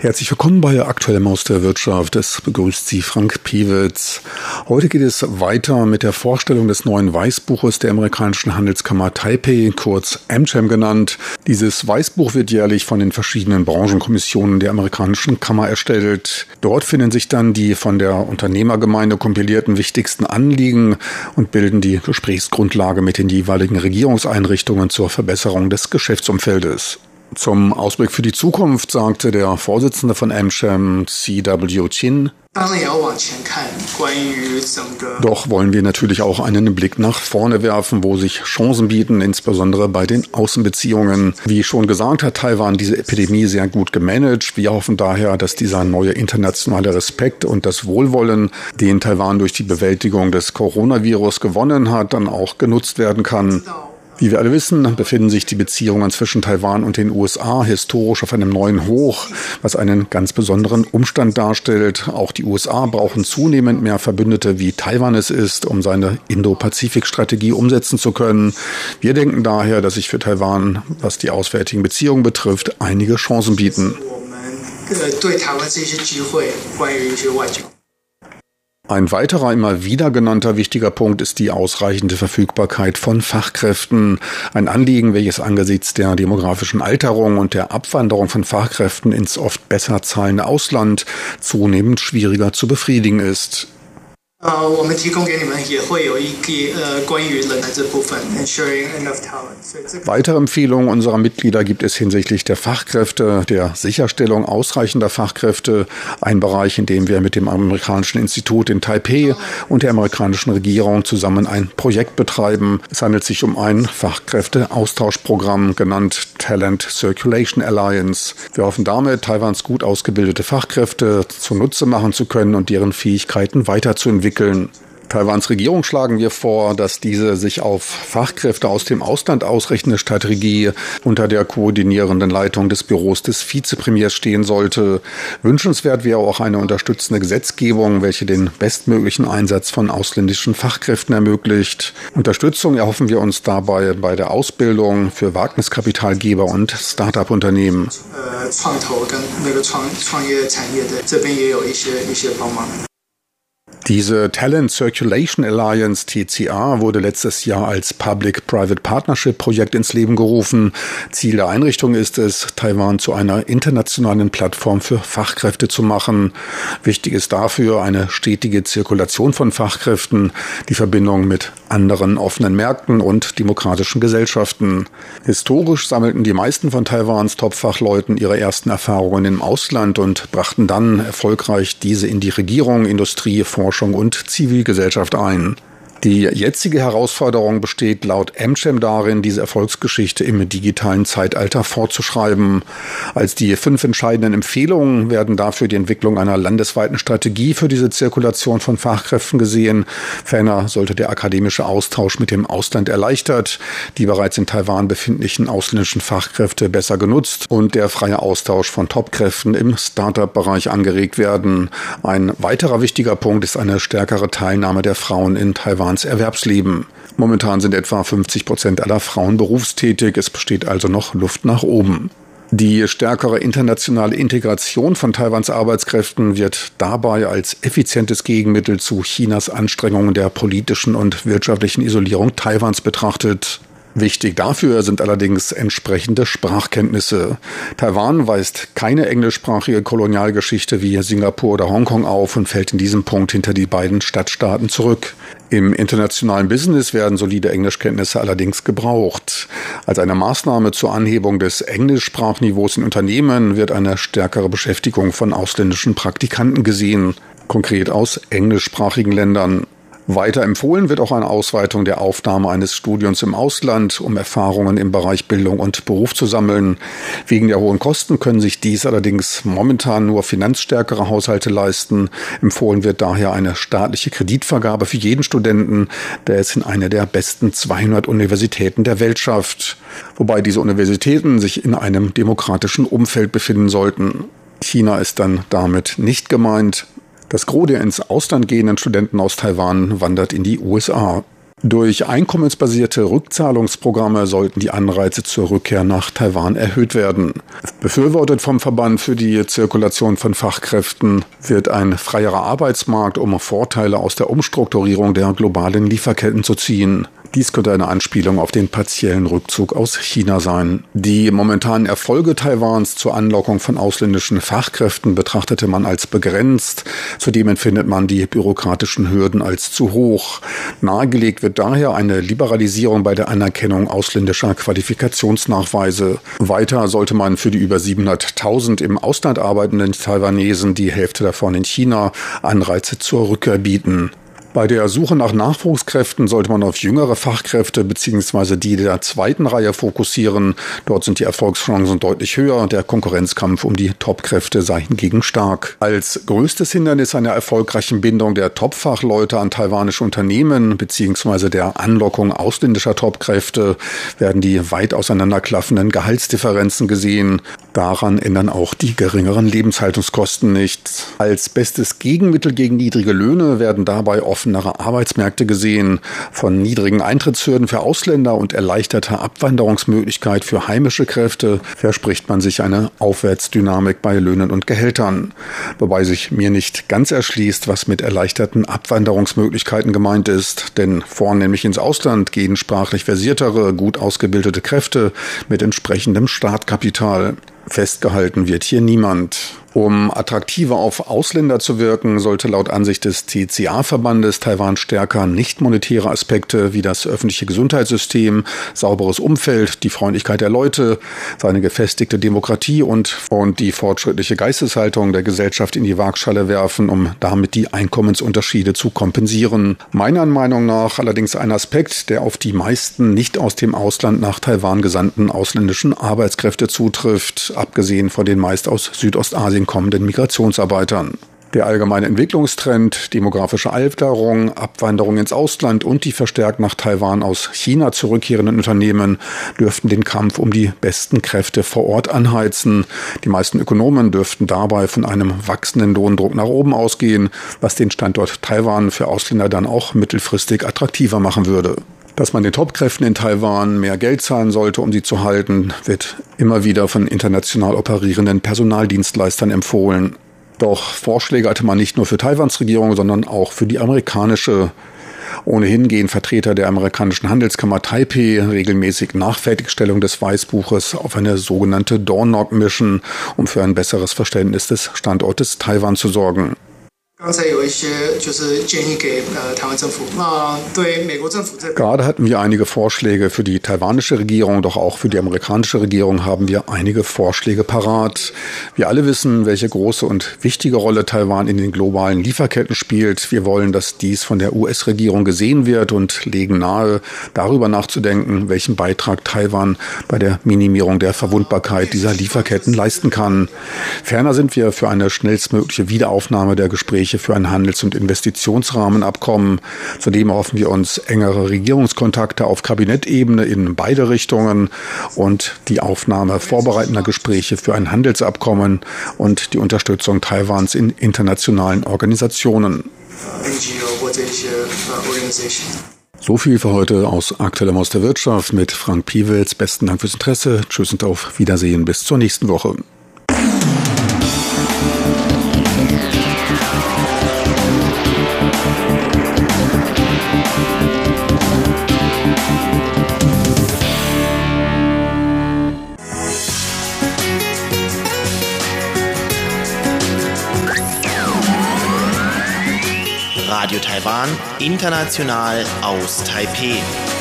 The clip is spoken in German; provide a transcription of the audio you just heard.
Herzlich willkommen bei Aktuellem aus der Wirtschaft. Es begrüßt Sie Frank Piewitz. Heute geht es weiter mit der Vorstellung des neuen Weißbuches der amerikanischen Handelskammer Taipei, kurz AmCham genannt. Dieses Weißbuch wird jährlich von den verschiedenen Branchenkommissionen der amerikanischen Kammer erstellt. Dort finden sich dann die von der Unternehmergemeinde kompilierten wichtigsten Anliegen und bilden die Gesprächsgrundlage mit den jeweiligen Regierungseinrichtungen zur Verbesserung des Geschäftsumfeldes. Zum Ausblick für die Zukunft sagte der Vorsitzende von AmCham, C.W. Chin, doch wollen wir natürlich auch einen Blick nach vorne werfen, wo sich Chancen bieten, insbesondere bei den Außenbeziehungen. Wie schon gesagt, hat Taiwan diese Epidemie sehr gut gemanagt. Wir hoffen daher, dass dieser neue internationale Respekt und das Wohlwollen, den Taiwan durch die Bewältigung des Coronavirus gewonnen hat, dann auch genutzt werden kann. Wie wir alle wissen, befinden sich die Beziehungen zwischen Taiwan und den USA historisch auf einem neuen Hoch, was einen ganz besonderen Umstand darstellt. Auch die USA brauchen zunehmend mehr Verbündete, wie Taiwan es ist, um seine Indo-Pazifik-Strategie umsetzen zu können. Wir denken daher, dass sich für Taiwan, was die auswärtigen Beziehungen betrifft, einige Chancen bieten. Ein weiterer immer wieder genannter wichtiger Punkt ist die ausreichende Verfügbarkeit von Fachkräften. Ein Anliegen, welches angesichts der demografischen Alterung und der Abwanderung von Fachkräften ins oft besser zahlende Ausland zunehmend schwieriger zu befriedigen ist. Weitere Empfehlungen unserer Mitglieder gibt es hinsichtlich der Fachkräfte, der Sicherstellung ausreichender Fachkräfte, ein Bereich, in dem wir mit dem amerikanischen Institut in Taipei und der amerikanischen Regierung zusammen ein Projekt betreiben. Es handelt sich um ein Fachkräfteaustauschprogramm, genannt Talent Circulation Alliance. Wir hoffen damit, Taiwans gut ausgebildete Fachkräfte zunutze machen zu können und deren Fähigkeiten weiterzuentwickeln entwickeln. Taiwans Regierung schlagen wir vor, dass diese sich auf Fachkräfte aus dem Ausland ausrichtende Strategie unter der koordinierenden Leitung des Büros des Vizepremiers stehen sollte. Wünschenswert wäre auch eine unterstützende Gesetzgebung, welche den bestmöglichen Einsatz von ausländischen Fachkräften ermöglicht. Unterstützung erhoffen wir uns dabei bei der Ausbildung für Wagniskapitalgeber und Start-up-Unternehmen. Diese Talent Circulation Alliance TCA wurde letztes Jahr als Public-Private Partnership Projekt ins Leben gerufen. Ziel der Einrichtung ist es, Taiwan zu einer internationalen Plattform für Fachkräfte zu machen. Wichtig ist dafür eine stetige Zirkulation von Fachkräften, die Verbindung mit anderen offenen Märkten und demokratischen Gesellschaften. Historisch sammelten die meisten von Taiwans Top-Fachleuten ihre ersten Erfahrungen im Ausland und brachten dann erfolgreich diese in die Regierung, Industrie, Forschung und Zivilgesellschaft ein. Die jetzige Herausforderung besteht laut AmCham darin, diese Erfolgsgeschichte im digitalen Zeitalter fortzuschreiben. Als die fünf entscheidenden Empfehlungen werden dafür die Entwicklung einer landesweiten Strategie für diese Zirkulation von Fachkräften gesehen. Ferner sollte der akademische Austausch mit dem Ausland erleichtert, die bereits in Taiwan befindlichen ausländischen Fachkräfte besser genutzt und der freie Austausch von Topkräften im Startup-Bereich angeregt werden. Ein weiterer wichtiger Punkt ist eine stärkere Teilnahme der Frauen in Taiwan Taiwans Erwerbsleben. Momentan sind etwa 50 Prozent aller Frauen berufstätig. Es besteht also noch Luft nach oben. Die stärkere internationale Integration von Taiwans Arbeitskräften wird dabei als effizientes Gegenmittel zu Chinas Anstrengungen der politischen und wirtschaftlichen Isolierung Taiwans betrachtet. Wichtig dafür sind allerdings entsprechende Sprachkenntnisse. Taiwan weist keine englischsprachige Kolonialgeschichte wie Singapur oder Hongkong auf und fällt in diesem Punkt hinter die beiden Stadtstaaten zurück. Im internationalen Business werden solide Englischkenntnisse allerdings gebraucht. Als eine Maßnahme zur Anhebung des Englischsprachniveaus in Unternehmen wird eine stärkere Beschäftigung von ausländischen Praktikanten gesehen, konkret aus englischsprachigen Ländern. Weiter empfohlen wird auch eine Ausweitung der Aufnahme eines Studiums im Ausland, um Erfahrungen im Bereich Bildung und Beruf zu sammeln. Wegen der hohen Kosten können sich dies allerdings momentan nur finanzstärkere Haushalte leisten. Empfohlen wird daher eine staatliche Kreditvergabe für jeden Studenten, der es in eine der besten 200 Universitäten der Welt schafft. Wobei diese Universitäten sich in einem demokratischen Umfeld befinden sollten. China ist dann damit nicht gemeint. Das Gros der ins Ausland gehenden Studenten aus Taiwan wandert in die USA. Durch einkommensbasierte Rückzahlungsprogramme sollten die Anreize zur Rückkehr nach Taiwan erhöht werden. Befürwortet vom Verband für die Zirkulation von Fachkräften wird ein freierer Arbeitsmarkt, um Vorteile aus der Umstrukturierung der globalen Lieferketten zu ziehen. Dies könnte eine Anspielung auf den partiellen Rückzug aus China sein. Die momentanen Erfolge Taiwans zur Anlockung von ausländischen Fachkräften betrachtete man als begrenzt. Zudem empfindet man die bürokratischen Hürden als zu hoch. Nahegelegt wird daher eine Liberalisierung bei der Anerkennung ausländischer Qualifikationsnachweise. Weiter sollte man für die über 700.000 im Ausland arbeitenden Taiwanesen, die Hälfte davon in China, Anreize zur Rückkehr bieten. Bei der Suche nach Nachwuchskräften sollte man auf jüngere Fachkräfte bzw. die der zweiten Reihe fokussieren. Dort sind die Erfolgschancen deutlich höher. Der Konkurrenzkampf um die Topkräfte sei hingegen stark. Als größtes Hindernis einer erfolgreichen Bindung der Topfachleute an taiwanische Unternehmen bzw. der Anlockung ausländischer Topkräfte werden die weit auseinanderklaffenden Gehaltsdifferenzen gesehen. Daran ändern auch die geringeren Lebenshaltungskosten nichts. Als bestes Gegenmittel gegen niedrige Löhne werden dabei offenere Arbeitsmärkte gesehen, von niedrigen Eintrittshürden für Ausländer und erleichterter Abwanderungsmöglichkeit für heimische Kräfte verspricht man sich eine Aufwärtsdynamik bei Löhnen und Gehältern. Wobei sich mir nicht ganz erschließt, was mit erleichterten Abwanderungsmöglichkeiten gemeint ist, denn vornehmlich ins Ausland gehen sprachlich versiertere, gut ausgebildete Kräfte mit entsprechendem Startkapital. Festgehalten wird hier niemand. Um attraktiver auf Ausländer zu wirken, sollte laut Ansicht des TCA-Verbandes Taiwan stärker nicht monetäre Aspekte wie das öffentliche Gesundheitssystem, sauberes Umfeld, die Freundlichkeit der Leute, seine gefestigte Demokratie und, und die fortschrittliche Geisteshaltung der Gesellschaft in die Waagschale werfen, um damit die Einkommensunterschiede zu kompensieren. Meiner Meinung nach allerdings ein Aspekt, der auf die meisten nicht aus dem Ausland nach Taiwan gesandten ausländischen Arbeitskräfte zutrifft, abgesehen von den meist aus Südostasien kommenden Migrationsarbeitern. Der allgemeine Entwicklungstrend, demografische Alterung, Abwanderung ins Ausland und die verstärkt nach Taiwan aus China zurückkehrenden Unternehmen dürften den Kampf um die besten Kräfte vor Ort anheizen. Die meisten Ökonomen dürften dabei von einem wachsenden Lohndruck nach oben ausgehen, was den Standort Taiwan für Ausländer dann auch mittelfristig attraktiver machen würde. Dass man den Topkräften in Taiwan mehr Geld zahlen sollte, um sie zu halten, wird immer wieder von international operierenden Personaldienstleistern empfohlen. Doch Vorschläge hatte man nicht nur für Taiwans Regierung, sondern auch für die amerikanische. Ohnehin gehen Vertreter der amerikanischen Handelskammer Taipei regelmäßig nach Fertigstellung des Weißbuches auf eine sogenannte Door Knock Mission, um für ein besseres Verständnis des Standortes Taiwan zu sorgen. Gerade hatten wir einige Vorschläge für die taiwanische Regierung, doch auch für die amerikanische Regierung haben wir einige Vorschläge parat. Wir alle wissen, welche große und wichtige Rolle Taiwan in den globalen Lieferketten spielt. Wir wollen, dass dies von der US-Regierung gesehen wird und legen nahe, darüber nachzudenken, welchen Beitrag Taiwan bei der Minimierung der Verwundbarkeit dieser Lieferketten leisten kann. Ferner sind wir für eine schnellstmögliche Wiederaufnahme der Gespräche Gespräche für ein Handels- und Investitionsrahmenabkommen. Zudem hoffen wir uns engere Regierungskontakte auf Kabinettebene in beide Richtungen und die Aufnahme vorbereitender Gespräche für ein Handelsabkommen und die Unterstützung Taiwans in internationalen Organisationen. So viel für heute aus Aktuellem aus der Wirtschaft mit Frank Piewels. Besten Dank fürs Interesse. Tschüss und auf Wiedersehen bis zur nächsten Woche. Taiwan, international aus Taipeh.